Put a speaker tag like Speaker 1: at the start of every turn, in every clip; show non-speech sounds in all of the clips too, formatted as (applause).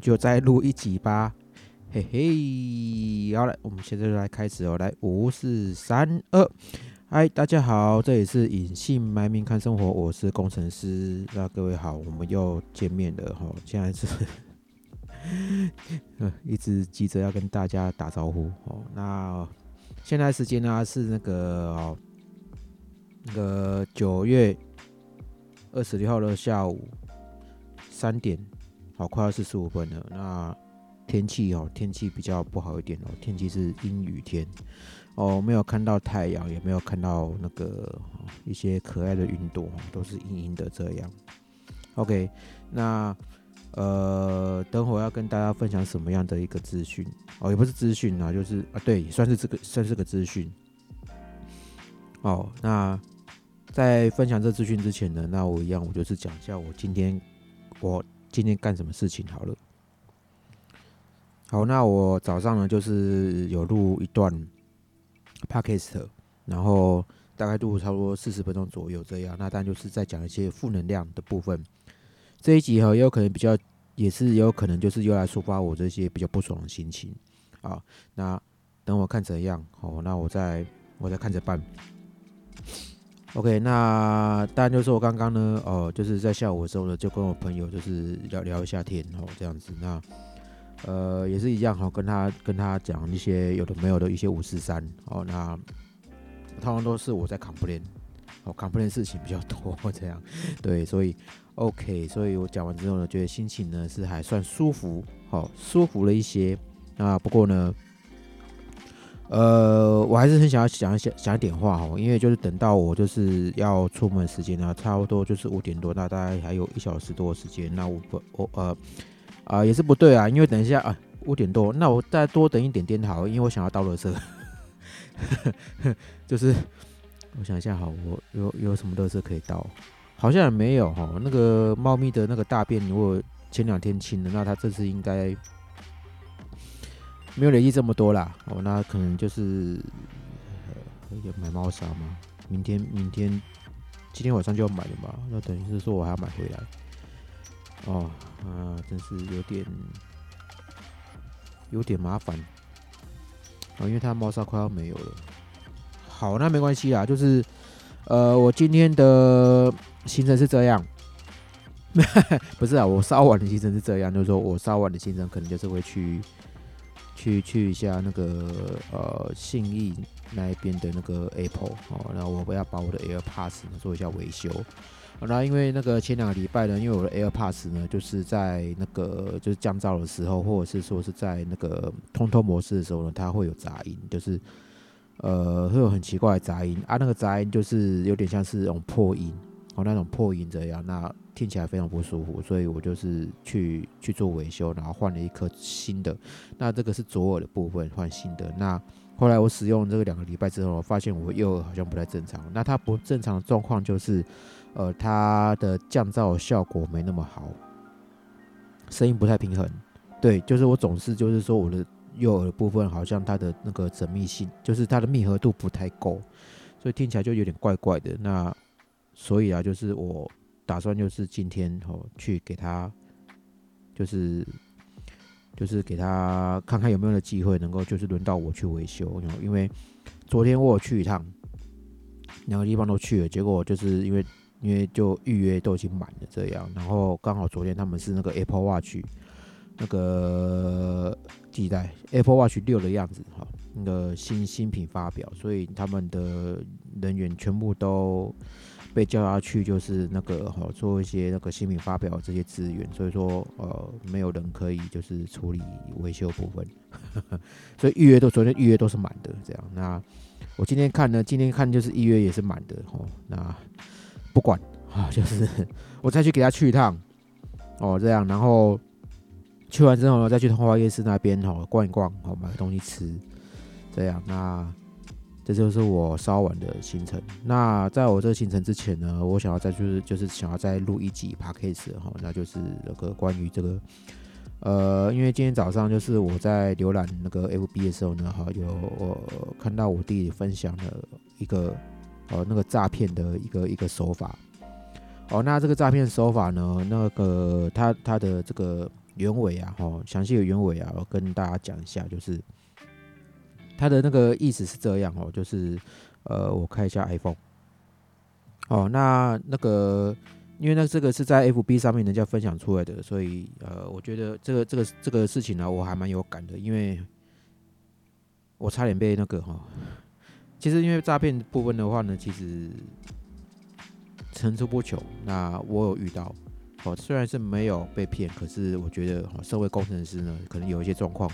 Speaker 1: 就再录一集吧。嘿嘿，好了，我们现在就来开始哦。来，五四三二，嗨，大家好，这里是隐姓埋名看生活，我是工程师。那各位好，我们又见面了哈。现在是，(laughs) 一直急着要跟大家打招呼哦。那现在时间呢是那个哦，那个九月二十六号的下午三点，好，快要四十五分了。那天气哦，天气比较不好一点哦，天气是阴雨天哦，没有看到太阳，也没有看到那个一些可爱的云朵，都是阴阴的这样。OK，那呃，等会要跟大家分享什么样的一个资讯哦，也不是资讯啊，就是啊，对，算是这个算是个资讯。哦，那在分享这资讯之前呢，那我一样，我就是讲一下我今天我今天干什么事情好了。好，那我早上呢，就是有录一段 podcast，然后大概录差不多四十分钟左右这样。那当然就是在讲一些负能量的部分。这一集哈，也有可能比较，也是有可能就是又来抒发我这些比较不爽的心情啊。那等我看怎样，好，那我再我再看着办。OK，那当然就是我刚刚呢，哦，就是在下午的时候呢，就跟我朋友就是聊聊一下天，哦，这样子那。呃，也是一样哈，跟他跟他讲一些有的没有的一些五四三哦，那通常都是我在 complain，哦，complain 事情比较多这样，对，所以 OK，所以我讲完之后呢，觉得心情呢是还算舒服，好，舒服了一些。那不过呢，呃，我还是很想要讲一些讲一点话哈，因为就是等到我就是要出门时间呢，差不多就是五点多，那大概还有一小时多的时间，那我不我呃。啊，也是不对啊，因为等一下啊，五点多，那我再多等一点点好，因为我想要倒垃圾。(laughs) 就是我想一下，好，我有有什么乐色可以倒？好像也没有哈。那个猫咪的那个大便，如果前两天清了，那它这次应该没有累积这么多啦。哦，那可能就是要买猫砂吗？明天明天今天晚上就要买了嘛？那等于是说我还要买回来。哦，啊，真是有点有点麻烦啊，因为它猫砂快要没有了。好，那没关系啦，就是呃，我今天的行程是这样，(laughs) 不是啊，我稍晚的行程是这样，就是说我稍晚的行程可能就是会去去去一下那个呃信义那一边的那个 Apple 哦，然后我要把我的 AirPods 呢做一下维修。那因为那个前两个礼拜呢，因为我的 AirPods 呢，就是在那个就是降噪的时候，或者是说是在那个通透模式的时候呢，它会有杂音，就是呃会有很奇怪的杂音啊，那个杂音就是有点像是那种破音哦，那种破音这样，那听起来非常不舒服，所以我就是去去做维修，然后换了一颗新的。那这个是左耳的部分换新的。那后来我使用这个两个礼拜之后，我发现我右耳好像不太正常。那它不正常的状况就是。呃，它的降噪效果没那么好，声音不太平衡。对，就是我总是就是说我的右耳的部分好像它的那个缜密性，就是它的密合度不太够，所以听起来就有点怪怪的。那所以啊，就是我打算就是今天哦去给他，就是就是给他看看有没有的机会能够就是轮到我去维修，因为昨天我有去一趟，两个地方都去了，结果就是因为。因为就预约都已经满了这样，然后刚好昨天他们是那个 Apple Watch 那个几代 Apple Watch 六的样子哈，那个新新品发表，所以他们的人员全部都被叫下去，就是那个哈做一些那个新品发表这些资源，所以说呃没有人可以就是处理维修部分，(laughs) 所以预约都昨天预约都是满的这样。那我今天看呢，今天看就是预约也是满的哦，那。不管啊，就是 (laughs) 我再去给他去一趟哦，这样，然后去完之后呢，再去通化夜市那边哦逛一逛，哦买个东西吃，这样，那这就是我稍晚的行程。那在我这个行程之前呢，我想要再就是就是想要再录一集 p a c a s e 哈，那就是那个关于这个呃，因为今天早上就是我在浏览那个 FB 的时候呢，哈，有我看到我弟弟分享了一个。呃，那个诈骗的一个一个手法，哦，那这个诈骗手法呢，那个它它的这个原委啊，哦，详细的原委啊，我跟大家讲一下，就是他的那个意思是这样哦，就是呃，我看一下 iPhone。哦，那那个，因为那这个是在 FB 上面人家分享出来的，所以呃，我觉得这个这个这个事情呢，我还蛮有感的，因为我差点被那个哈，其实因为诈骗部分的话呢，其实层出不穷。那我有遇到，哦，虽然是没有被骗，可是我觉得哦，社会工程师呢，可能有一些状况，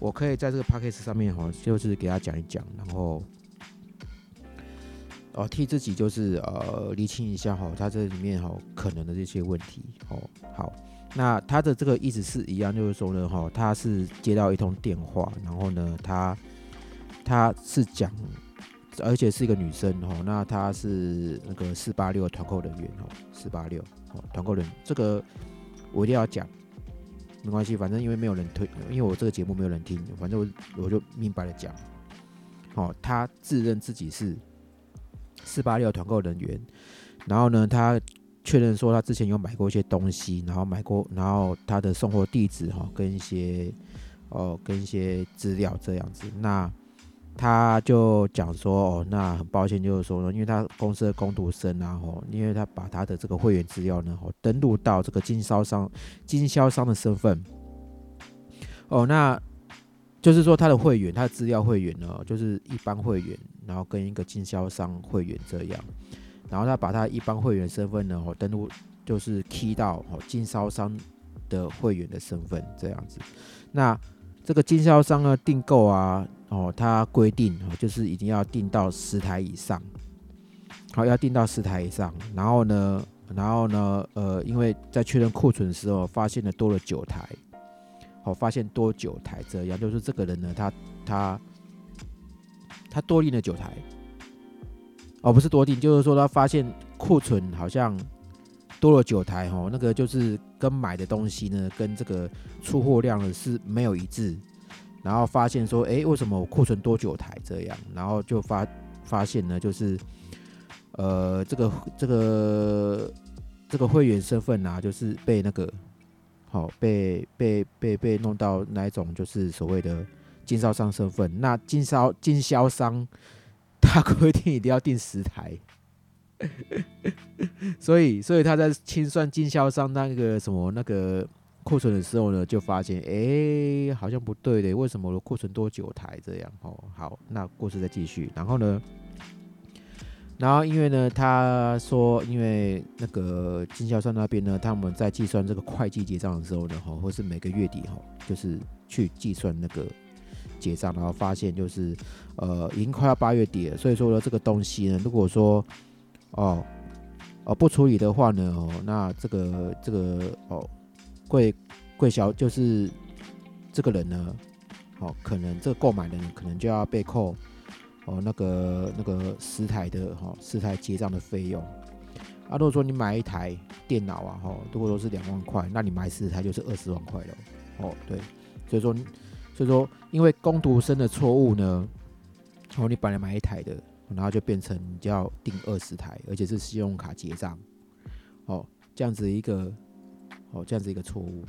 Speaker 1: 我可以在这个 p a c k a g e 上面哈，就是给他讲一讲，然后。哦，替自己就是呃厘清一下哈，他这里面哈可能的这些问题哦。好，那他的这个意思是一样，就是说呢哈，他是接到一通电话，然后呢他他是讲，而且是一个女生哈，那他是那个四八六团购人员哦，四八六哦团购人，这个我一定要讲，没关系，反正因为没有人推，因为我这个节目没有人听，反正我我就明白了讲，哦，他自认自己是。四八六团购人员，然后呢，他确认说他之前有买过一些东西，然后买过，然后他的送货地址哈，跟一些哦，跟一些资料这样子。那他就讲说哦，那很抱歉，就是说呢，因为他公司的工读生啊，哦，因为他把他的这个会员资料呢，哦，登录到这个经销商经销商的身份，哦，那。就是说，他的会员，他的资料会员呢，就是一般会员，然后跟一个经销商会员这样，然后他把他一般会员身份呢，哦，登录就是 key 到哦经销商的会员的身份这样子。那这个经销商呢订购啊，哦，他规定哦，就是一定要订到十台以上，好，要订到十台以上。然后呢，然后呢，呃，因为在确认库存的时候，发现了多了九台。好，发现多九台这样，就是这个人呢，他他他多订了九台，哦，不是多订，就是说他发现库存好像多了九台，哈，那个就是跟买的东西呢，跟这个出货量呢是没有一致，然后发现说，哎，为什么我库存多久台这样？然后就发发现呢，就是呃，这个这个这个会员身份啊，就是被那个。好，被被被被弄到那一种，就是所谓的经销商身份。那经销经销商他规定一定要订十台，(laughs) 所以所以他在清算经销商那个什么那个库存的时候呢，就发现哎，好像不对的，为什么我库存多九台这样？哦，好，那故事再继续，然后呢？然后，因为呢，他说，因为那个经销商那边呢，他们在计算这个会计结账的时候呢，哈，或是每个月底哈，就是去计算那个结账，然后发现就是，呃，已经快要八月底了，所以说呢，这个东西呢，如果说，哦，哦不处理的话呢，哦，那这个这个哦，贵贵小就是这个人呢，哦，可能这个购买的人可能就要被扣。哦，那个那个十台的哈，十台结账的费用啊。如果说你买一台电脑啊，哈，如果说是两万块，那你买十台就是二十万块了。哦，对，所以说，所以说，因为工读生的错误呢，哦，你本来买一台的，然后就变成你就要订二十台，而且是信用卡结账，哦，这样子一个，哦，这样子一个错误。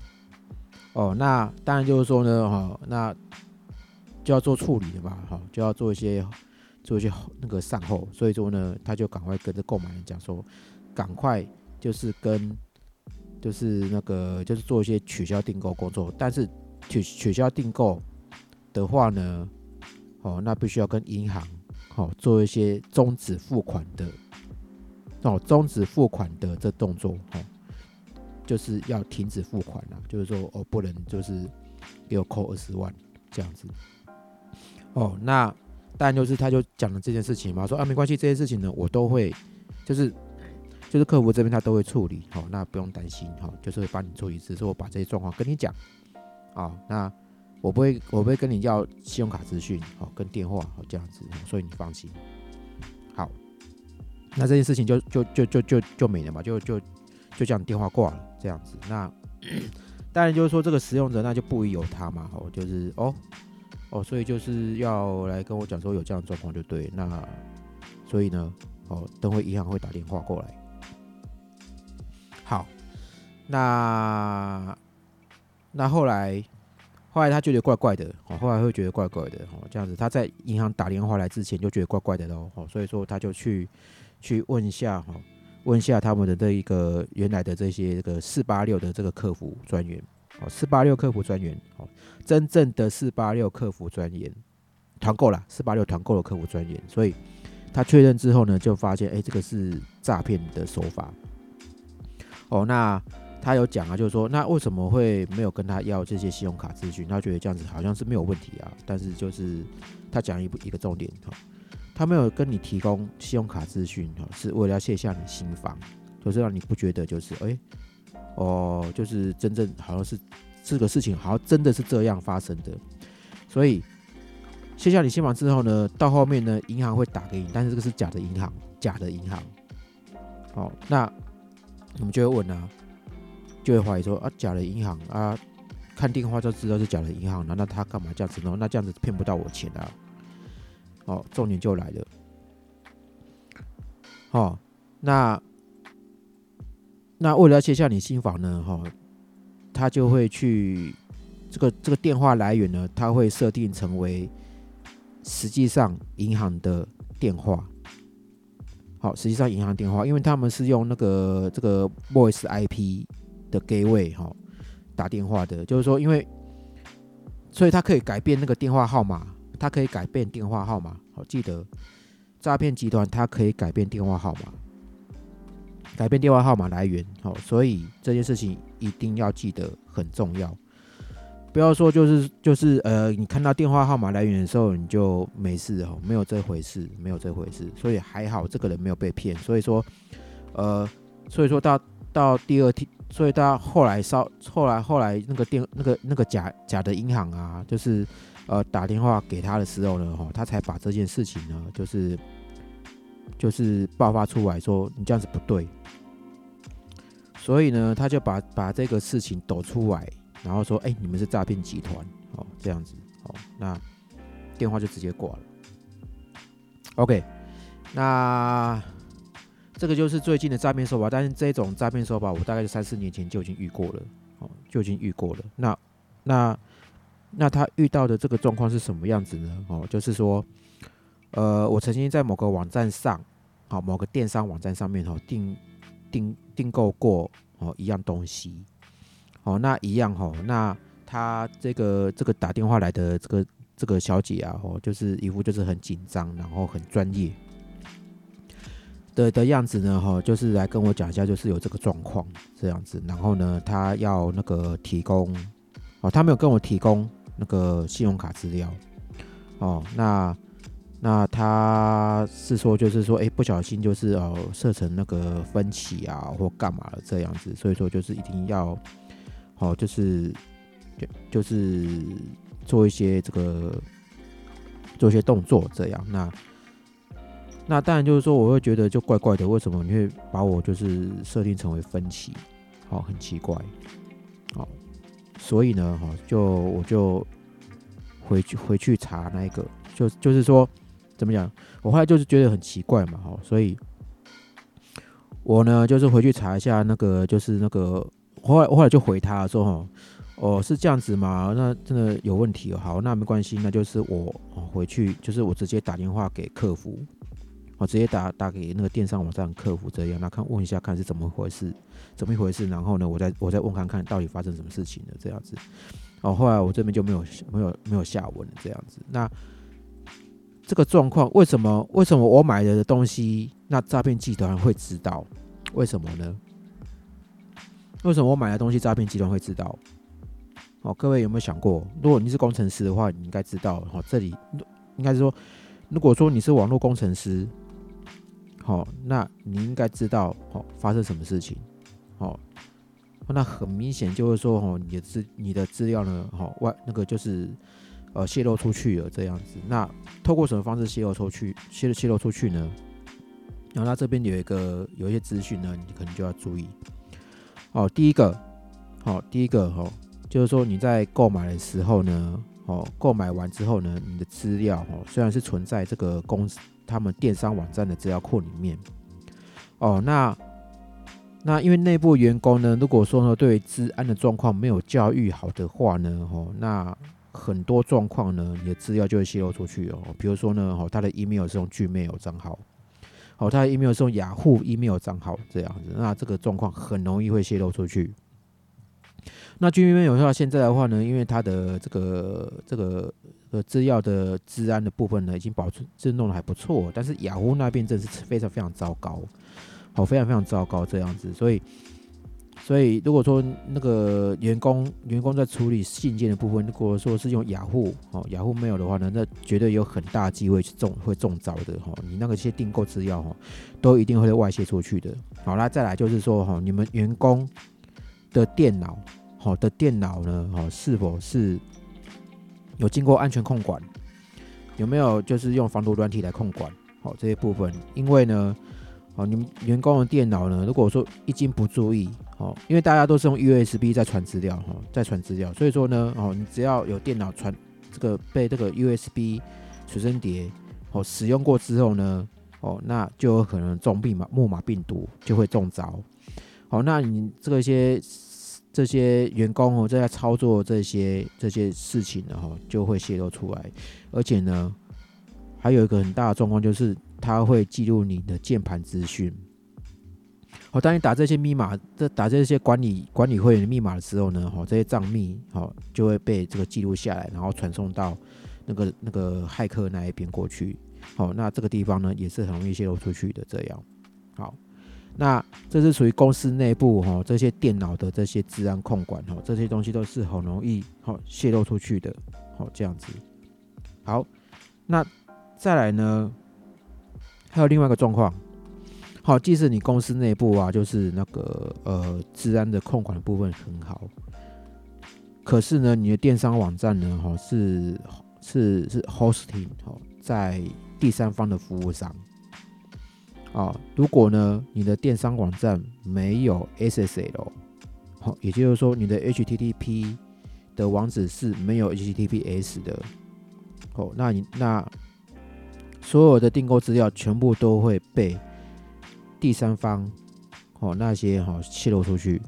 Speaker 1: 哦，那当然就是说呢，哈，那。就要做处理的嘛，哈，就要做一些做一些那个善后，所以说呢，他就赶快跟着购买人讲说，赶快就是跟就是那个就是做一些取消订购工作，但是取取消订购的话呢，哦，那必须要跟银行哦做一些终止付款的哦终止付款的这动作，哦，就是要停止付款了，就是说哦不能就是给我扣二十万这样子。哦，那当然就是他就讲了这件事情嘛，说啊没关系，这件事情呢我都会，就是就是客服这边他都会处理，好，那不用担心，好，就是会帮你处理，只是我把这些状况跟你讲，啊，那我不会我不会跟你要信用卡资讯，好，跟电话，好这样子，所以你放心，好，那这件事情就就就就就就没了嘛，就就就这样电话挂了这样子，那 (clears throat) 当然就是说这个使用者那就不宜有他嘛，好，就是哦。哦，所以就是要来跟我讲说有这样的状况就对，那所以呢，哦，等会银行会打电话过来，好，那那后来后来他觉得怪怪的，哦，后来会觉得怪怪的，哦，这样子他在银行打电话来之前就觉得怪怪的喽，哦，所以说他就去去问一下，哈，问一下他们的这一个原来的这些这个四八六的这个客服专员，哦，四八六客服专员，哦，真正的四八六客服专员团购了，四八六团购的客服专员，所以他确认之后呢，就发现，哎，这个是诈骗的手法。哦，那他有讲啊，就是说，那为什么会没有跟他要这些信用卡资讯？他觉得这样子好像是没有问题啊。但是就是他讲一一个重点哈，他没有跟你提供信用卡资讯哈，是为了要卸下你心防，就是让你不觉得就是哎，哦，就是真正好像是这个事情好像真的是这样发生的。所以卸下你心防之后呢，到后面呢，银行会打给你，但是这个是假的银行，假的银行。好，那。我们就会问啊，就会怀疑说啊，假的银行啊，看电话就知道是假的银行，难道他干嘛这样子呢？那这样子骗不到我钱啊？哦，重点就来了，哦，那那为了要卸下你心房呢，哈，他就会去这个这个电话来源呢，他会设定成为实际上银行的电话。好，实际上银行电话，因为他们是用那个这个 voice IP 的 gateway 哈打电话的，就是说，因为所以他可以改变那个电话号码，他可以改变电话号码。好，记得诈骗集团他可以改变电话号码，改变电话号码来源。好，所以这件事情一定要记得很重要。不要说就是就是呃，你看到电话号码来源的时候，你就没事哦，没有这回事，没有这回事，所以还好这个人没有被骗。所以说，呃，所以说到到第二天，所以到后来稍后来后来那个电那个那个假假的银行啊，就是呃打电话给他的时候呢，哈，他才把这件事情呢，就是就是爆发出来说你这样子不对，所以呢，他就把把这个事情抖出来。然后说，哎，你们是诈骗集团，哦，这样子，哦，那电话就直接挂了。OK，那这个就是最近的诈骗手法，但是这种诈骗手法，我大概三四年前就已经遇过了，哦，就已经遇过了。那那那他遇到的这个状况是什么样子呢？哦，就是说，呃，我曾经在某个网站上，好，某个电商网站上面，哦，订订订购过，哦，一样东西。哦，那一样哦，那他这个这个打电话来的这个这个小姐啊，哦，就是一副就是很紧张，然后很专业的的样子呢，哈，就是来跟我讲一下，就是有这个状况这样子，然后呢，他要那个提供，哦，他没有跟我提供那个信用卡资料，哦，那那他是说就是说，哎，不小心就是哦设成那个分期啊，或干嘛了这样子，所以说就是一定要。哦，就是就就是做一些这个做一些动作这样，那那当然就是说我会觉得就怪怪的，为什么你会把我就是设定成为分歧？哦，很奇怪。好，所以呢，哈，就我就回去回去查那一个，就就是说怎么讲？我后来就是觉得很奇怪嘛，哈，所以我呢就是回去查一下那个，就是那个。后来，后来就回他说：“哈，哦，是这样子吗？那真的有问题。好，那没关系，那就是我回去，就是我直接打电话给客服，我直接打打给那个电商网站客服这样，那看问一下看是怎么回事，怎么一回事？然后呢，我再我再问看看到底发生什么事情了这样子。哦，后来我这边就没有没有没有下文了这样子。那这个状况为什么？为什么我买的东西，那诈骗集团会知道？为什么呢？”为什么我买的东西诈骗集团会知道？哦，各位有没有想过，如果你是工程师的话，你应该知道。哦，这里应该是说，如果说你是网络工程师，好，那你应该知道，哦，发生什么事情？哦，那很明显就是说，哦，你的资你的资料呢，哦，外那个就是呃泄露出去了这样子。那透过什么方式泄露出去？泄泄露出去呢？然后它这边有一个有一些资讯呢，你可能就要注意。哦，第一个，好，第一个哈，就是说你在购买的时候呢，哦，购买完之后呢，你的资料哦，虽然是存在这个公司他们电商网站的资料库里面，哦，那那因为内部员工呢，如果说呢对治安的状况没有教育好的话呢，哦，那很多状况呢，你的资料就会泄露出去哦。比如说呢，哦，他的 email 是用 Gmail 账号，哦，他的 email 是用雅虎 email 账号这样子，那这个状况很容易会泄露出去。那 Gmail 有效现在的话呢，因为它的这个这个呃制药的治安的部分呢，已经保存这弄得还不错，但是雅虎那边真是非常非常糟糕，好，非常非常糟糕这样子，所以。所以，如果说那个员工员工在处理信件的部分，如果说是用雅虎哦，雅虎 mail 的话呢，那绝对有很大机会去中会中招的哈。你那个些订购资料哈，都一定会外泄出去的。好，那再来就是说哈，你们员工的电脑好的电脑呢，哦，是否是有经过安全控管？有没有就是用防毒软体来控管？好，这些部分，因为呢。哦，你们员工的电脑呢？如果说一经不注意，哦，因为大家都是用 USB 在传资料，哈，在传资料，所以说呢，哦，你只要有电脑传这个被这个 USB 随身碟，哦，使用过之后呢，哦，那就有可能中病嘛木马病毒就会中招。好，那你这些这些员工哦，在操作这些这些事情的，哈，就会泄露出来，而且呢，还有一个很大的状况就是。它会记录你的键盘资讯。好，当你打这些密码，这打这些管理管理会员的密码的时候呢，哈，这些账密好就会被这个记录下来，然后传送到那个那个骇客那一边过去。好，那这个地方呢也是很容易泄露出去的。这样，好，那这是属于公司内部哈这些电脑的这些治安控管哈，这些东西都是很容易好泄露出去的。好，这样子。好，那再来呢？还有另外一个状况，好，即使你公司内部啊，就是那个呃，治安的控管部分很好，可是呢，你的电商网站呢，哈，是是是 hosting 哈，在第三方的服务商，啊，如果呢，你的电商网站没有 SSL，好，也就是说你的 HTTP 的网址是没有 HTTPS 的，哦，那你那。所有的订购资料全部都会被第三方哦那些哈泄露出去，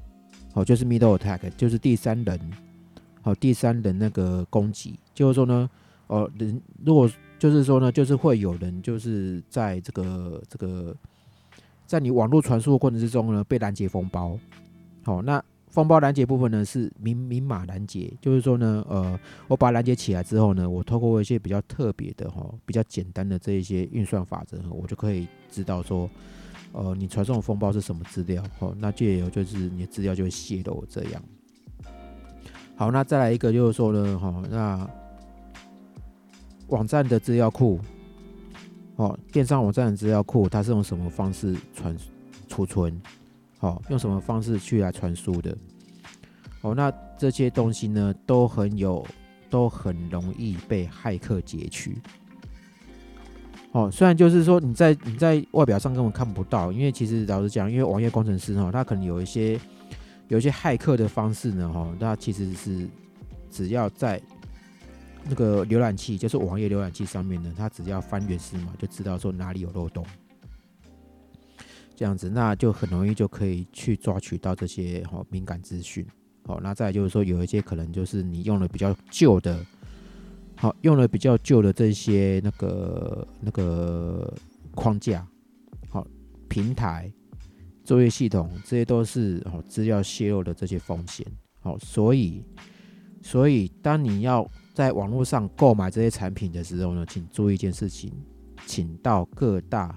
Speaker 1: 哦就是 middle attack，就是第三人，好第三人那个攻击，就是说呢，哦人如果就是说呢，就是会有人就是在这个这个在你网络传输的过程之中呢被拦截封包，好那。封包拦截部分呢是明明码拦截，就是说呢，呃，我把拦截起来之后呢，我透过一些比较特别的哈、比较简单的这一些运算法则，我就可以知道说，呃，你传送的封包是什么资料，哦，那借由就是你的资料就会泄露这样。好，那再来一个就是说呢，哈，那网站的资料库，哦，电商网站的资料库，它是用什么方式传储存？哦，用什么方式去来传输的？哦，那这些东西呢，都很有，都很容易被骇客截取。哦，虽然就是说你在你在外表上根本看不到，因为其实老实讲，因为网页工程师哈，他可能有一些有一些骇客的方式呢，哈，那其实是只要在那个浏览器，就是网页浏览器上面呢，它只要翻原始码，就知道说哪里有漏洞。这样子，那就很容易就可以去抓取到这些好敏感资讯。好，那再就是说，有一些可能就是你用了比较旧的，好用了比较旧的这些那个那个框架，好平台、作业系统，这些都是好资料泄露的这些风险。好，所以所以当你要在网络上购买这些产品的时候呢，请注意一件事情，请到各大。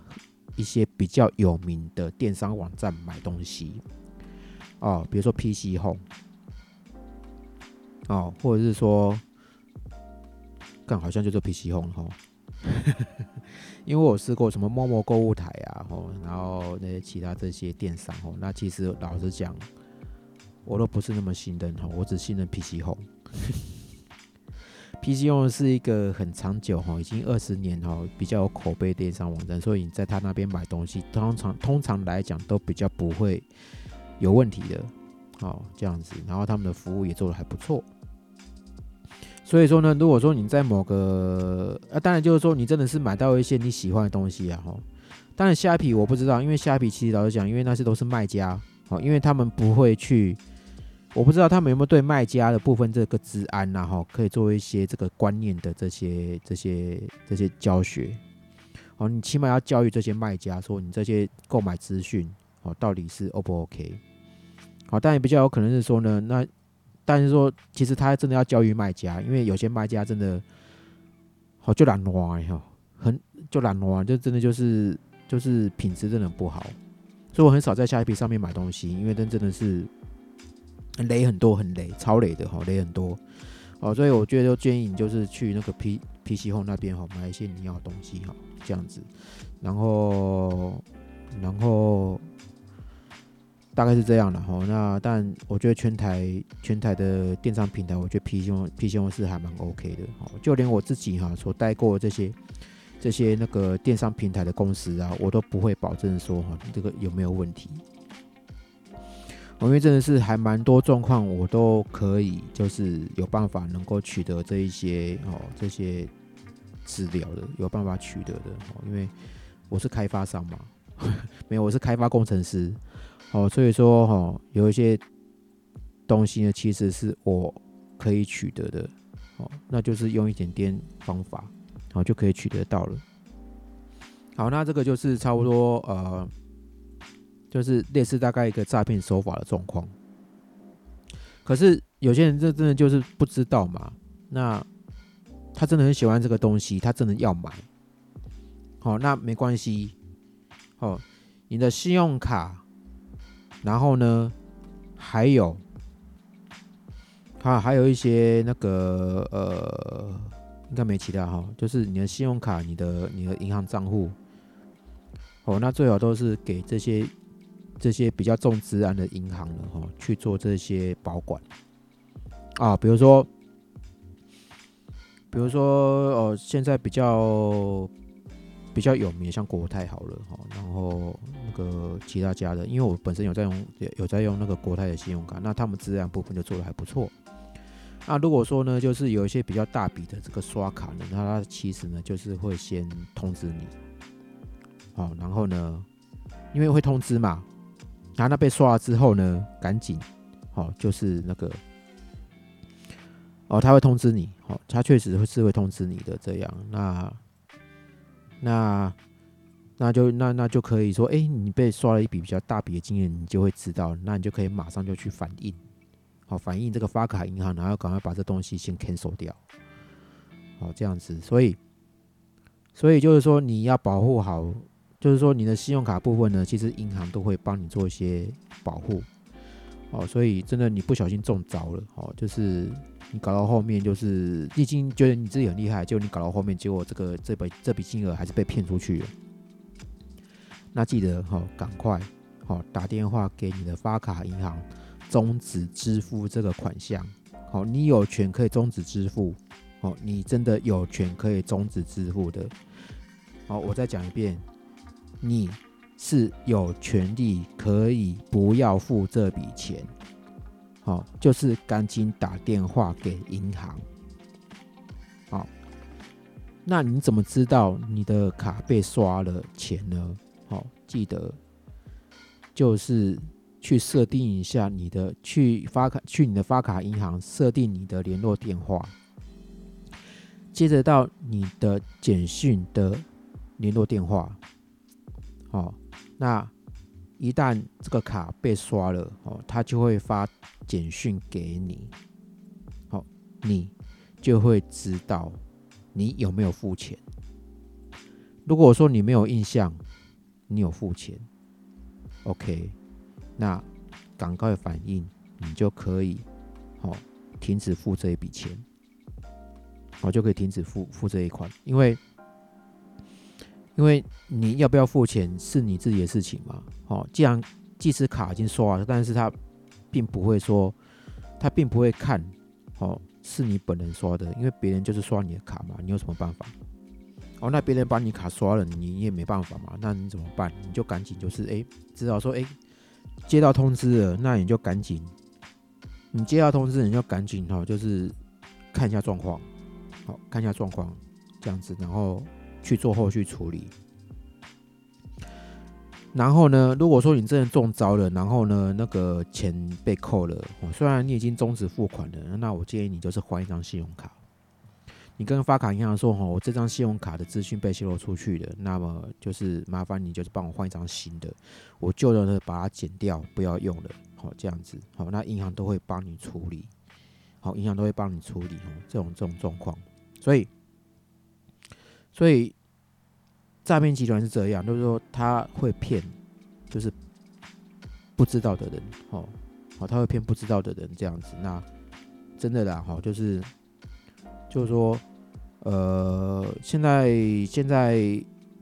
Speaker 1: 一些比较有名的电商网站买东西，哦，比如说 PC Home，哦，或者是说，更好像就是 PC Home 哈，(laughs) 因为我试过什么陌陌购物台啊，哦，然后那些其他这些电商哦，那其实老实讲，我都不是那么信任哈，我只信任 PC Home。PC 用的是一个很长久哈，已经二十年哈，比较有口碑电商网站，所以你在他那边买东西，通常通常来讲都比较不会有问题的，好这样子，然后他们的服务也做的还不错。所以说呢，如果说你在某个，啊，当然就是说你真的是买到一些你喜欢的东西啊哈，当然虾皮我不知道，因为虾皮其实老实讲，因为那些都是卖家，好，因为他们不会去，我不知道他们有没有对卖家的部分这个治安呐，哈，可以做一些这个观念的这些这些这些教学。好，你起码要教育这些卖家说，你这些购买资讯，哦，到底是 O 不 OK？好，但也比较有可能是说呢，那但是说，其实他真的要教育卖家，因为有些卖家真的，好就懒惰哈，很就懒惰，就真的就是就是品质真的不好，所以我很少在下一批上面买东西，因为真真的是雷很多，很雷，超雷的哈，雷很多。哦，所以我觉得建议你就是去那个 P P C 后那边哈，买一些你要的东西哈，这样子，然后然后大概是这样的哈。那但我觉得全台全台的电商平台，我觉得 P C P C 是还蛮 OK 的哈。就连我自己哈所带过的这些这些那个电商平台的公司啊，我都不会保证说哈这个有没有问题。因为真的是还蛮多状况，我都可以就是有办法能够取得这一些哦这些资料的，有办法取得的哦。因为我是开发商嘛，(laughs) 没有我是开发工程师哦，所以说哦有一些东西呢，其实是我可以取得的哦，那就是用一点点方法，然后就可以取得到了。好，那这个就是差不多呃。就是类似大概一个诈骗手法的状况，可是有些人这真的就是不知道嘛？那他真的很喜欢这个东西，他真的要买。好，那没关系。哦，你的信用卡，然后呢，还有，啊，还有一些那个呃，应该没其他哈，就是你的信用卡、你的你的银行账户。哦，那最好都是给这些。这些比较重治安的银行了哈，去做这些保管啊，比如说，比如说哦，现在比较比较有名，像国泰好了哈，然后那个其他家的，因为我本身有在用有在用那个国泰的信用卡，那他们治安部分就做的还不错。那如果说呢，就是有一些比较大笔的这个刷卡呢，那它其实呢就是会先通知你，好，然后呢，因为会通知嘛。然后那被刷了之后呢，赶紧，好，就是那个，哦，他会通知你，好，他确实会是会通知你的这样，那，那，那就那那就可以说，哎，你被刷了一笔比较大笔的金额，你就会知道，那你就可以马上就去反映，好，反映这个发卡银行，然后赶快把这东西先 cancel 掉，好，这样子，所以，所以就是说你要保护好。就是说，你的信用卡部分呢，其实银行都会帮你做一些保护，哦，所以真的你不小心中招了，哦，就是你搞到后面，就是已经觉得你自己很厉害，结果你搞到后面，结果这个这笔这笔金额还是被骗出去了。那记得哈，赶快好打电话给你的发卡银行终止支付这个款项，好，你有权可以终止支付，哦，你真的有权可以终止支付的。好，我再讲一遍。你是有权利可以不要付这笔钱，好，就是赶紧打电话给银行。好，那你怎么知道你的卡被刷了钱呢？好，记得就是去设定一下你的去发卡，去你的发卡银行设定你的联络电话，接着到你的简讯的联络电话。哦，那一旦这个卡被刷了，哦，他就会发简讯给你，好，你就会知道你有没有付钱。如果说你没有印象，你有付钱，OK，那赶快反应，你就可以，好，停止付这一笔钱，好，就可以停止付付这一款，因为。因为你要不要付钱是你自己的事情嘛，好，既然即使卡已经刷了，但是他并不会说，他并不会看，哦，是你本人刷的，因为别人就是刷你的卡嘛，你有什么办法？哦，那别人把你卡刷了，你也没办法嘛，那你怎么办？你就赶紧就是哎，知道说哎，接到通知了，那你就赶紧，你接到通知你就赶紧哈，就是看一下状况，好看一下状况，这样子，然后。去做后续处理。然后呢，如果说你真的中招了，然后呢，那个钱被扣了，哦，虽然你已经终止付款了，那我建议你就是换一张信用卡。你跟发卡银行说，哦，我这张信用卡的资讯被泄露出去了，那么就是麻烦你就是帮我换一张新的，我旧的呢把它剪掉，不要用了，好，这样子，好，那银行都会帮你处理，好，银行都会帮你处理哦，这种这种状况，所以，所以。诈骗集团是这样，就是说他会骗，就是不知道的人，哦，好，他会骗不知道的人这样子。那真的啦，哈，就是就是说，呃，现在现在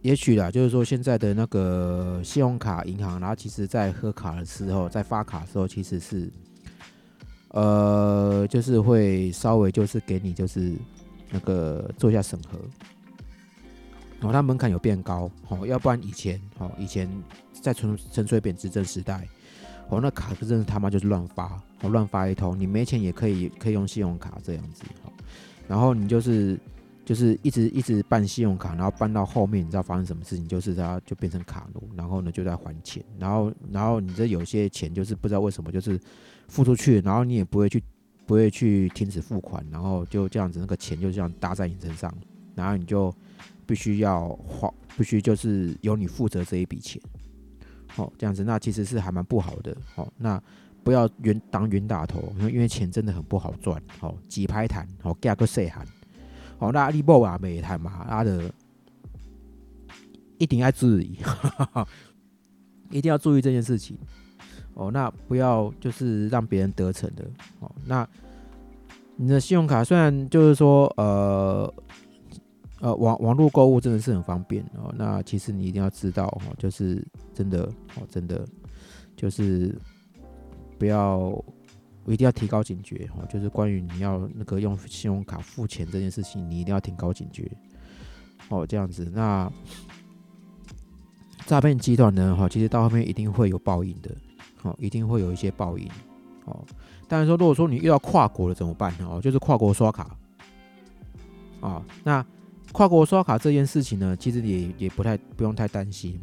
Speaker 1: 也许啦，就是说现在的那个信用卡银行，然后其实在喝卡的时候，在发卡的时候，其实是呃，就是会稍微就是给你就是那个做一下审核。哦，它门槛有变高，哦，要不然以前，哦，以前在陈陈水扁执政时代，哦，那卡真是他妈就是乱发，哦，乱发一通，你没钱也可以可以用信用卡这样子，哦，然后你就是就是一直一直办信用卡，然后办到后面，你知道发生什么事情？就是它就变成卡奴，然后呢就在还钱，然后然后你这有些钱就是不知道为什么就是付出去，然后你也不会去不会去停止付款，然后就这样子那个钱就这样搭在你身上，然后你就。必须要花，必须就是由你负责这一笔钱，好这样子，那其实是还蛮不好的，好那不要冤当冤大头，因为钱真的很不好赚，好几拍谈，好价个细喊，好那阿里波啊没谈嘛，阿的一定要注意，(laughs) 一定要注意这件事情，哦那不要就是让别人得逞的，哦那你的信用卡虽然就是说呃。呃，网网络购物真的是很方便哦。那其实你一定要知道哦，就是真的哦，真的就是不要，一定要提高警觉哦。就是关于你要那个用信用卡付钱这件事情，你一定要提高警觉哦。这样子，那诈骗集团呢？哈，其实到后面一定会有报应的，哦，一定会有一些报应哦。但是说，如果说你遇到跨国的怎么办呢？哦，就是跨国刷卡啊，那。跨国刷卡这件事情呢，其实也也不太不用太担心，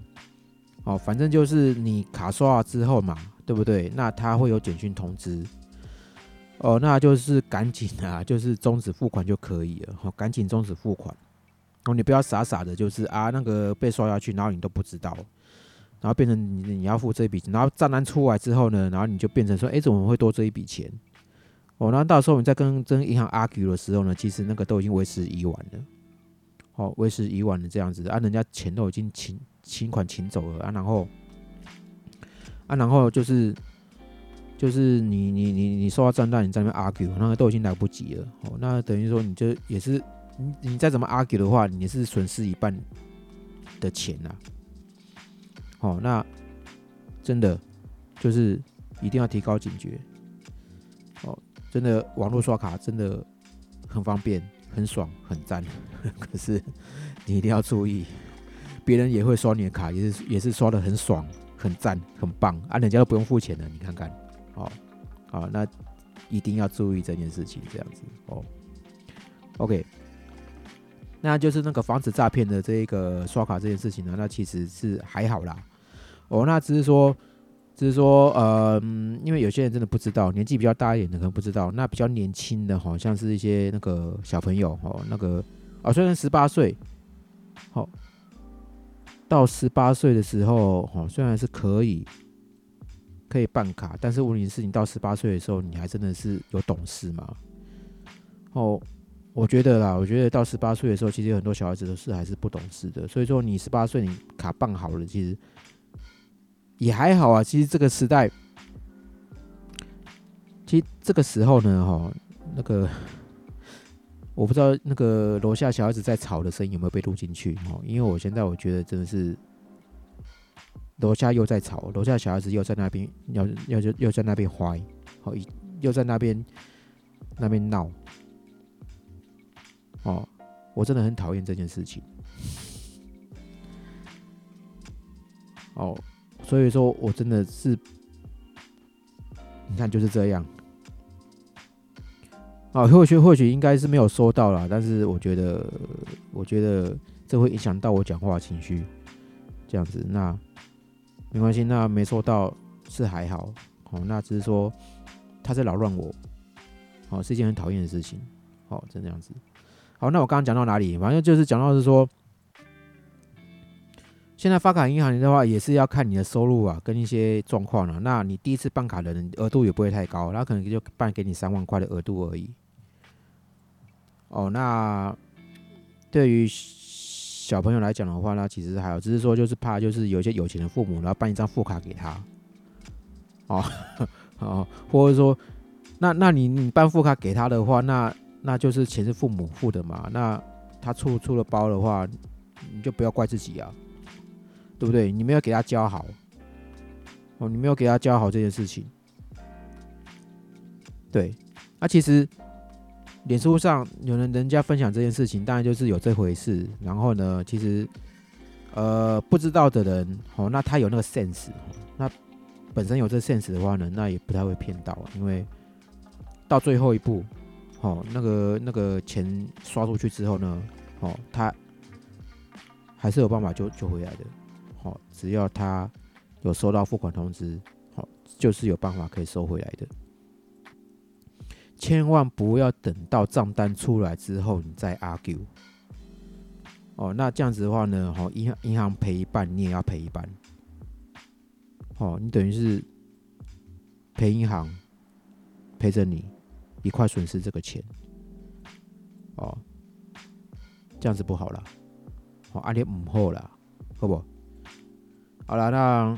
Speaker 1: 哦，反正就是你卡刷了之后嘛，对不对？那他会有简讯通知，哦，那就是赶紧啊，(laughs) 就是终止付款就可以了，好，赶紧终止付款，哦，你不要傻傻的，就是啊那个被刷下去，然后你都不知道，然后变成你你要付这笔钱，然后账单出来之后呢，然后你就变成说，哎，怎么会多这一笔钱？哦，那到时候你在跟跟银行 argue 的时候呢，其实那个都已经为时已晚了。哦，为时已晚的这样子，啊，人家钱都已经请请款请走了啊，然后啊，然后就是就是你你你你收到账单，你在那边 argue，那个都已经来不及了。哦，那等于说你就也是你你再怎么 argue 的话，你是损失一半的钱呐。哦，那真的就是一定要提高警觉。哦，真的网络刷卡真的很方便。很爽，很赞，(laughs) 可是你一定要注意，别人也会刷你的卡，也是也是刷的很爽，很赞，很棒啊！人家都不用付钱的，你看看，哦，好，那一定要注意这件事情，这样子哦。OK，那就是那个防止诈骗的这一个刷卡这件事情呢，那其实是还好啦，哦，那只是说。就是说，呃，因为有些人真的不知道，年纪比较大一点的可能不知道。那比较年轻的，好像是一些那个小朋友，哦，那个啊，虽然十八岁，好，到十八岁的时候，哦，虽然是可以可以办卡，但是问题是你到十八岁的时候，你还真的是有懂事吗？哦，我觉得啦，我觉得到十八岁的时候，其实有很多小孩子都是还是不懂事的。所以说，你十八岁你卡办好了，其实。也还好啊，其实这个时代，其实这个时候呢，哈，那个我不知道那个楼下小孩子在吵的声音有没有被录进去哦，因为我现在我觉得真的是楼下又在吵，楼下小孩子又在那边要要就又在那边坏，好又在那边那边闹，哦，我真的很讨厌这件事情，哦。所以说我真的是，你看就是这样。啊，或许或许应该是没有收到了，但是我觉得，我觉得这会影响到我讲话情绪，这样子。那没关系，那没收到是还好，哦，那只是说他在扰乱我，哦，是一件很讨厌的事情，哦，这样子。好，那我刚刚讲到哪里？反正就是讲到是说，现在发卡银行的话，也是要看你的收入啊，跟一些状况了。那你第一次办卡的人额度也不会太高，他可能就办给你三万块的额度而已。哦，那对于小朋友来讲的话，那其实还有，只是说就是怕就是有一些有钱的父母，然后办一张副卡给他。哦，(laughs) 哦，或者说，那那你你办副卡给他的话，那那就是钱是父母付的嘛，那他出出了包的话，你就不要怪自己啊，对不对？你没有给他教好，哦，你没有给他教好这件事情，对，那其实脸书上有人人家分享这件事情，当然就是有这回事。然后呢，其实呃不知道的人，哦，那他有那个 sense，那本身有这 sense 的话呢，那也不太会骗到，因为到最后一步。哦，那个那个钱刷出去之后呢，哦，他还是有办法救救回来的。好，只要他有收到付款通知，好，就是有办法可以收回来的。千万不要等到账单出来之后你再 argue。哦，那这样子的话呢，哦，银行银行赔一半，你也要赔一半。哦，你等于是赔银行，陪着你。一块损失这个钱，哦，这样子不好了，哦，阿你唔好了，好不？好好了，那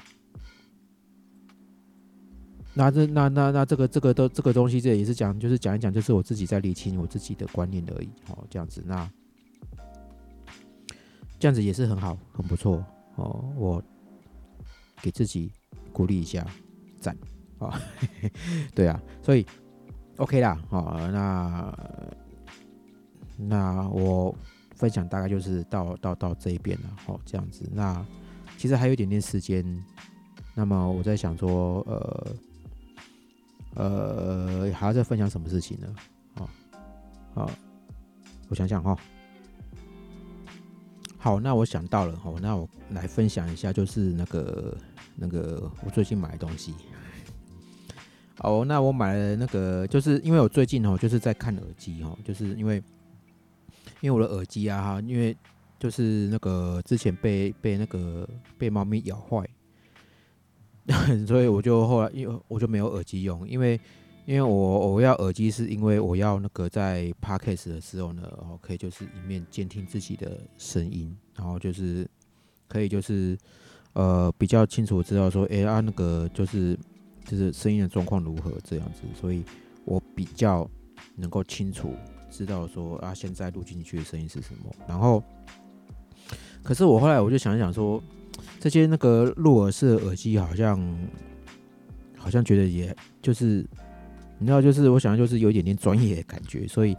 Speaker 1: 那这那那那这个这个都这个东西，这也是讲，就是讲一讲，就是我自己在理清我自己的观念而已，哦，这样子，那这样子也是很好，很不错，哦，我给自己鼓励一下，赞，啊，(laughs) 对啊，所以。OK 啦，好，那那我分享大概就是到到到这一边了，好，这样子。那其实还有一点点时间，那么我在想说，呃呃，还要再分享什么事情呢？好，好，我想想哈。好，那我想到了，好，那我来分享一下，就是那个那个我最近买的东西。哦，那我买了那个，就是因为我最近哦，就是在看耳机哦，就是因为因为我的耳机啊哈，因为就是那个之前被被那个被猫咪咬坏，(laughs) 所以我就后来因为我就没有耳机用，因为因为我我要耳机是因为我要那个在 podcast 的时候呢，哦可以就是一面监听自己的声音，然后就是可以就是呃比较清楚知道说，哎啊那个就是。就是声音的状况如何这样子，所以我比较能够清楚知道说啊，现在录进去的声音是什么。然后，可是我后来我就想一想说，这些那个入耳式的耳机好像好像觉得也就是你知道，就是我想就是有一点点专业的感觉，所以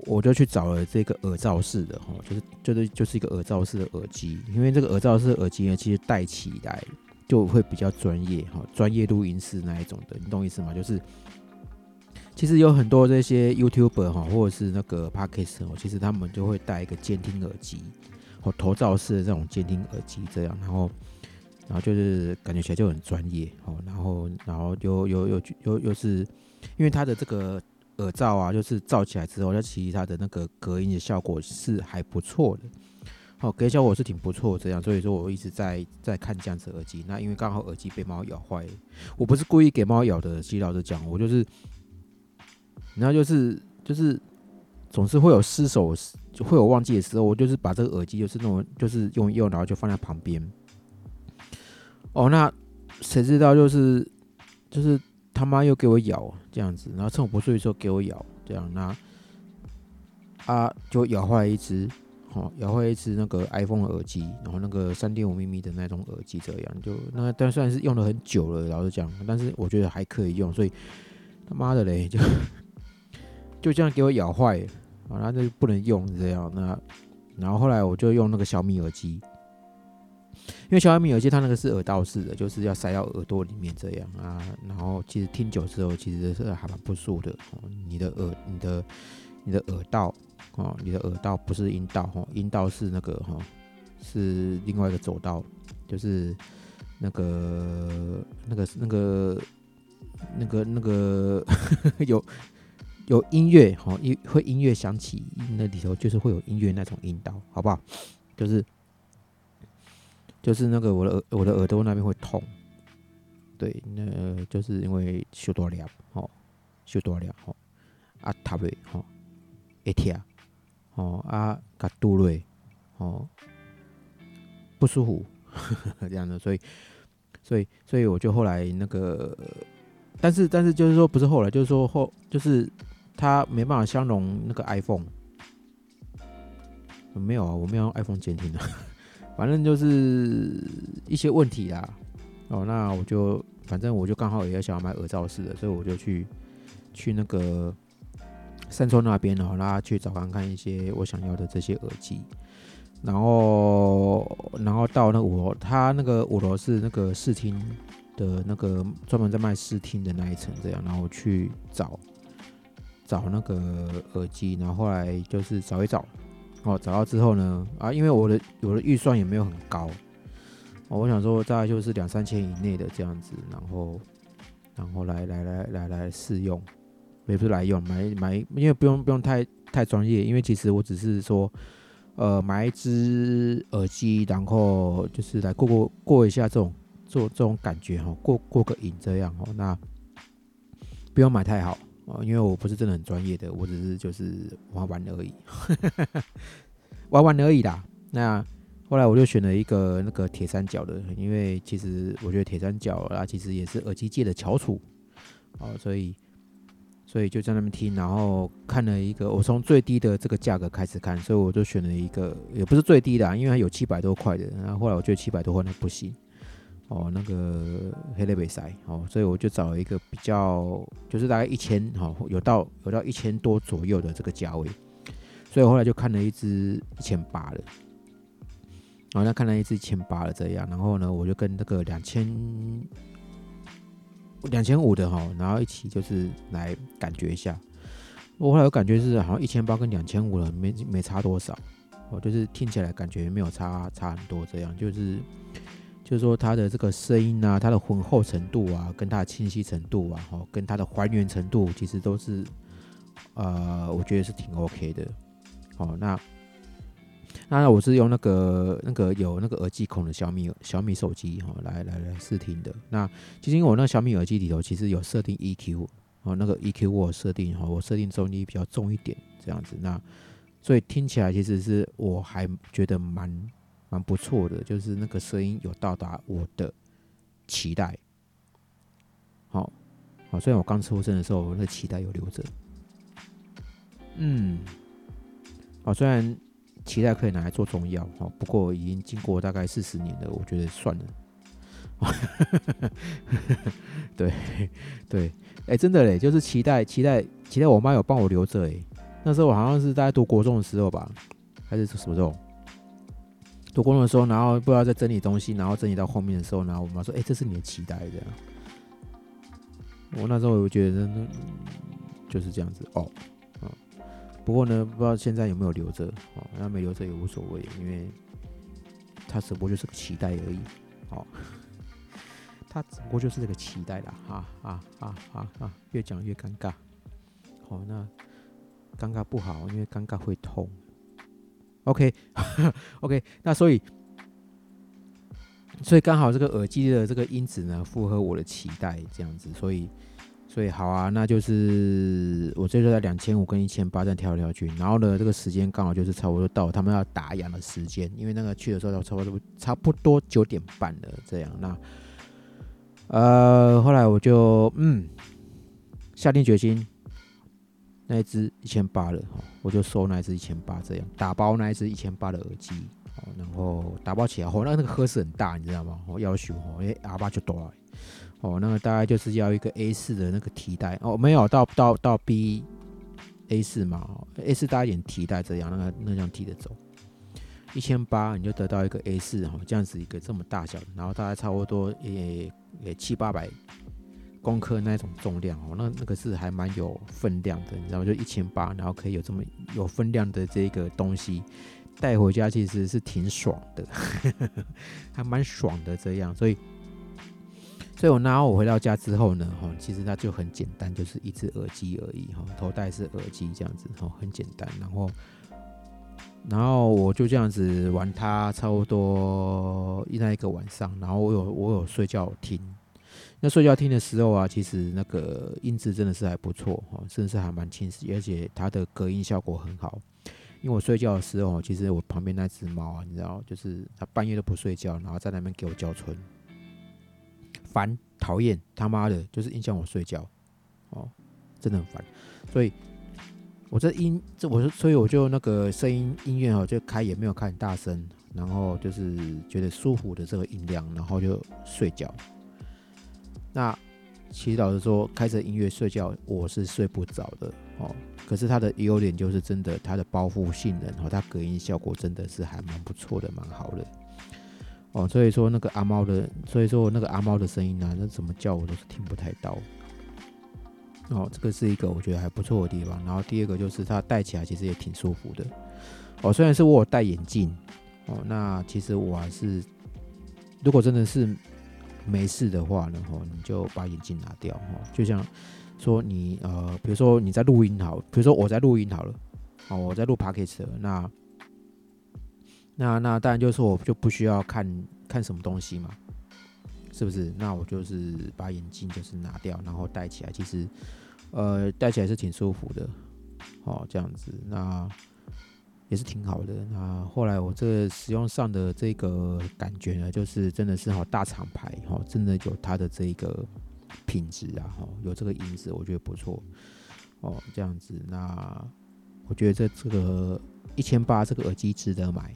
Speaker 1: 我就去找了这个耳罩式的哈，就是就是就是一个耳罩式的耳机，因为这个耳罩式耳机呢，其实戴起来。就会比较专业哈，专业录音室那一种的，你懂意思吗？就是其实有很多这些 YouTuber 哈，或者是那个 Podcast 哦，其实他们就会带一个监听耳机，哦头罩式的这种监听耳机这样，然后然后就是感觉起来就很专业哦，然后然后又又又又又是因为它的这个耳罩啊，就是罩起来之后，它其实它的那个隔音的效果是还不错的。哦，隔音效果是挺不错，这样，所以说我一直在在看这样子耳机。那因为刚好耳机被猫咬坏，我不是故意给猫咬的。其实老实讲，我就是，然后就是就是总是会有失手，会有忘记的时候，我就是把这个耳机就是那种就是用用，然后就放在旁边。哦，那谁知道就是就是他妈又给我咬这样子，然后趁我不注意的时候给我咬这样，那啊就咬坏一只。哦，咬坏一只那个 iPhone 耳机，然后那个三点五 mm 的那种耳机，这样就那但虽然是用了很久了，老实讲，但是我觉得还可以用，所以他妈的嘞，就 (laughs) 就这样给我咬坏，啊，那就不能用这样。那然后后来我就用那个小米耳机，因为小米耳机它那个是耳道式的，就是要塞到耳朵里面这样啊。然后其实听久之后，其实是还蛮不舒服的。你的耳，你的你的耳道。哦，你的耳道不是阴道哈，阴道是那个哈，是另外一个走道，就是那个那个那个那个那个 (laughs) 有有音乐哈，音会音乐响起，那里头就是会有音乐那种引导，好不好？就是就是那个我的耳我的耳朵那边会痛，对，那就是因为修多了吼，修多了吼，啊，塌落吼，会疼，吼啊，甲拄落，吼，不舒服，(laughs) 这样的，所以。所以，所以我就后来那个，但是，但是就是说，不是后来，就是说后，就是它没办法相容那个 iPhone。没有啊，我没有用 iPhone 监听的，(laughs) 反正就是一些问题啦。哦，那我就反正我就刚好也想要买耳罩式的，所以我就去去那个三川那边哦，拉去找看看一些我想要的这些耳机。然后，然后到那五楼，他那个五楼是那个视听的那个专门在卖视听的那一层，这样，然后去找找那个耳机，然后后来就是找一找，哦，找到之后呢，啊，因为我的我的预算也没有很高，我想说大概就是两三千以内的这样子，然后然后来来来来来试用，也不是来用，买买，因为不用不用太太专业，因为其实我只是说。呃，买一只耳机，然后就是来过过过一下这种做这种感觉哈，过过个瘾这样哦。那不用买太好哦，因为我不是真的很专业的，我只是就是玩玩而已，(laughs) 玩玩而已啦。那后来我就选了一个那个铁三角的，因为其实我觉得铁三角啊，其实也是耳机界的翘楚哦，所以。所以就在那边听，然后看了一个，我从最低的这个价格开始看，所以我就选了一个，也不是最低的，因为它有七百多块的，然后后来我觉得七百多块那不行，哦，那个黑雷比赛，哦，所以我就找了一个比较，就是大概一千，哈，有到有到一千多左右的这个价位，所以后来就看了一只一千八的，然后那看了一只一千八的这样，然后呢，我就跟那个两千。两千五的哈，然后一起就是来感觉一下。我后来有感觉是好像一千八跟两千五了，没没差多少。哦，就是听起来感觉没有差差很多，这样就是就是说它的这个声音啊，它的浑厚程度啊，跟它的清晰程度啊，哦，跟它的还原程度，其实都是呃，我觉得是挺 OK 的。哦，那。那我是用那个那个有那个耳机孔的小米小米手机哈，来来来试听的。那其实我那小米耳机里头其实有设定 EQ 哦，那个 EQ 我设定哈，我设定重低比较重一点这样子。那所以听起来其实是我还觉得蛮蛮不错的，就是那个声音有到达我的期待。好，好，虽然我刚出生的时候那期待有留着。嗯，好，虽然。期待可以拿来做中药好，不过已经经过大概四十年了，我觉得算了。(laughs) 对对，哎，真的嘞，就是期待期待期待，我妈有帮我留着哎。那时候我好像是在读国中的时候吧，还是什么时候？读功的时候，然后不知道在整理东西，然后整理到后面的时候，然后我妈说：“哎，这是你的期待这样。”我那时候我觉得就是这样子哦。嗯不过呢，不知道现在有没有留着哦。那没留着也无所谓，因为它只不过就是个期待而已。哦，它只不过就是这个期待啦。哈啊啊啊啊！越讲越尴尬。好，那尴尬不好，因为尴尬会痛。OK (laughs) OK，那所以所以刚好这个耳机的这个音质呢，符合我的期待，这样子，所以。所以好啊，那就是我这就在两千五跟一千八这样跳来跳去，然后呢，这个时间刚好就是差不多到他们要打烊的时间，因为那个去的时候差不多差不多九点半了这样。那呃，后来我就嗯下定决心，那一只一千八了，我就收那一只一千八这样，打包那一只一千八的耳机，然后打包起来后，那那个盒子很大，你知道吗？我要求哦，哎，阿爸就多了。哦，那个大概就是要一个 A 四的那个提袋哦，没有到到到 B A 四嘛，A 四大一点提袋这样，那个那样提着走，一千八你就得到一个 A 四哈，这样子一个这么大小，然后大概差不多也也七八百公克那种重量哦，那那个是还蛮有分量的，你知道吗就一千八，然后可以有这么有分量的这个东西带回家，其实是挺爽的，(laughs) 还蛮爽的这样，所以。所以我拿我回到家之后呢，哈，其实它就很简单，就是一只耳机而已，哈，头戴式耳机这样子，哈，很简单。然后，然后我就这样子玩它，差不多一那一个晚上。然后我有我有睡觉听，那睡觉听的时候啊，其实那个音质真的是还不错，哈，甚至还蛮清晰，而且它的隔音效果很好。因为我睡觉的时候，其实我旁边那只猫啊，你知道，就是它半夜都不睡觉，然后在那边给我叫春。烦，讨厌，他妈的，就是影响我睡觉，哦，真的很烦。所以，我这音，这我，所以我就那个声音音乐哦，就开也没有开很大声，然后就是觉得舒服的这个音量，然后就睡觉。那其实老实说，开着音乐睡觉，我是睡不着的哦。可是它的优点就是真的，它的包覆性能和它隔音效果真的是还蛮不错的，蛮好的。哦，所以说那个阿猫的，所以说那个阿猫的声音呢，那怎么叫我都是听不太到。哦，这个是一个我觉得还不错的地方。然后第二个就是它戴起来其实也挺舒服的。哦，虽然是我有戴眼镜，哦，那其实我还是，如果真的是没事的话呢，哦，你就把眼镜拿掉，哈，就像说你呃，比如说你在录音好，比如说我在录音好了，哦，我在录 p o c a s t 那。那那当然就是我就不需要看看什么东西嘛，是不是？那我就是把眼镜就是拿掉，然后戴起来，其实呃戴起来是挺舒服的，哦这样子，那也是挺好的。那后来我这使用上的这个感觉呢，就是真的是好大厂牌哈，真的有它的这个品质啊，哈有这个音质，我觉得不错哦这样子。那我觉得这这个一千八这个耳机值得买。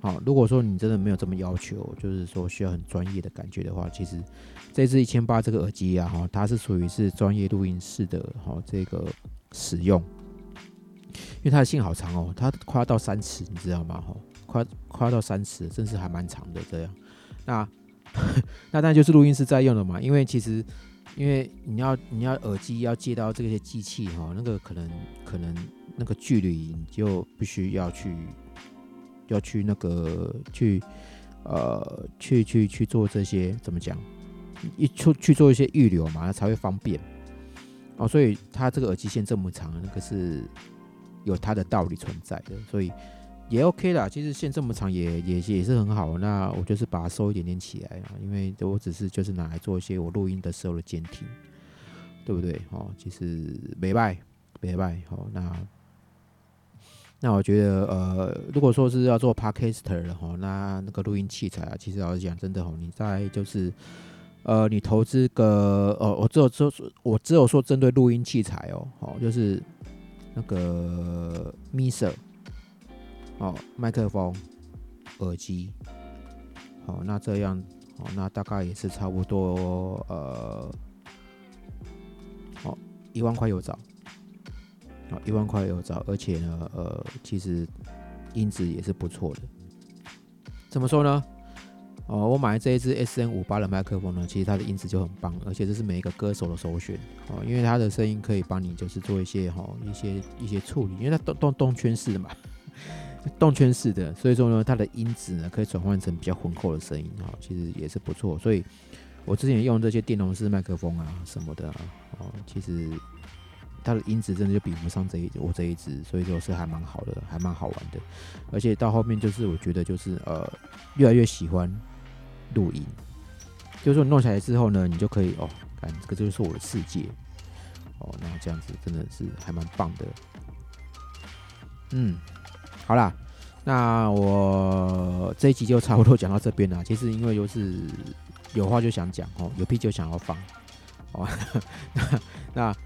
Speaker 1: 好，如果说你真的没有这么要求，就是说需要很专业的感觉的话，其实这支一千八这个耳机啊，哈，它是属于是专业录音室的哈这个使用，因为它的线好长哦，它快要到三尺，你知道吗？哈，快快要到三尺，真是还蛮长的这样。那 (laughs) 那当然就是录音室在用的嘛，因为其实因为你要你要耳机要接到这些机器哈，那个可能可能那个距离你就必须要去。要去那个去，呃，去去去做这些怎么讲？一出去做一些预留嘛，才会方便。哦，所以它这个耳机线这么长，那个是有它的道理存在的，所以也 OK 啦。其实线这么长也也也是很好。那我就是把它收一点点起来啊，因为我只是就是拿来做一些我录音的时候的监听，对不对？哦，其实没败，没败。好，那。那我觉得，呃，如果说是要做 podcaster 的哈，那那个录音器材啊，其实老实讲，真的哈，你在就是，呃，你投资个，哦，我只有说，我只有说针对录音器材哦，好，就是那个 Miser，哦，麦克风、耳机，好，那这样，哦，那大概也是差不多，呃，好，一万块有找。啊，一万块有找，而且呢，呃，其实音质也是不错的。怎么说呢？哦，我买这一支 S N 五八的麦克风呢，其实它的音质就很棒，而且这是每一个歌手的首选哦，因为它的声音可以帮你就是做一些哈一些一些处理，因为它动动动圈式的嘛，(laughs) 动圈式的，所以说呢，它的音质呢可以转换成比较浑厚的声音哈，其实也是不错。所以我之前用这些电容式麦克风啊什么的哦，其实。它的音质真的就比不上这一我这一支，所以说是还蛮好的，还蛮好玩的。而且到后面就是我觉得就是呃越来越喜欢录音，就是说你弄起来之后呢，你就可以哦，看这个就是我的世界哦，那这样子真的是还蛮棒的。嗯，好啦，那我这一集就差不多讲到这边啦。其实因为就是有话就想讲哦，有屁就想要放哦，那 (laughs) 那。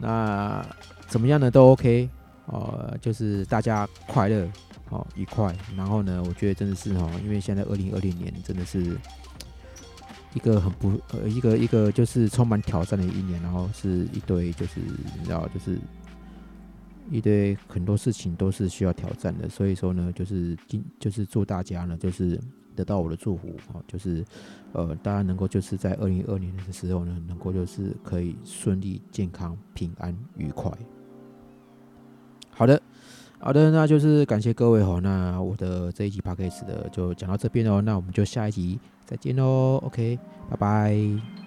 Speaker 1: 那怎么样呢？都 OK 哦，就是大家快乐哦，愉快。然后呢，我觉得真的是哦，因为现在二零二零年真的是一个很不呃一个一个就是充满挑战的一年，然后是一堆就是你知道就是一堆很多事情都是需要挑战的。所以说呢，就是今就是祝大家呢就是。得到我的祝福啊，就是呃，大家能够就是在二零二年的时候呢，能够就是可以顺利、健康、平安、愉快。好的，好的，那就是感谢各位哈。那我的这一集 p a c k a g e 的就讲到这边哦，那我们就下一集再见喽。OK，拜拜。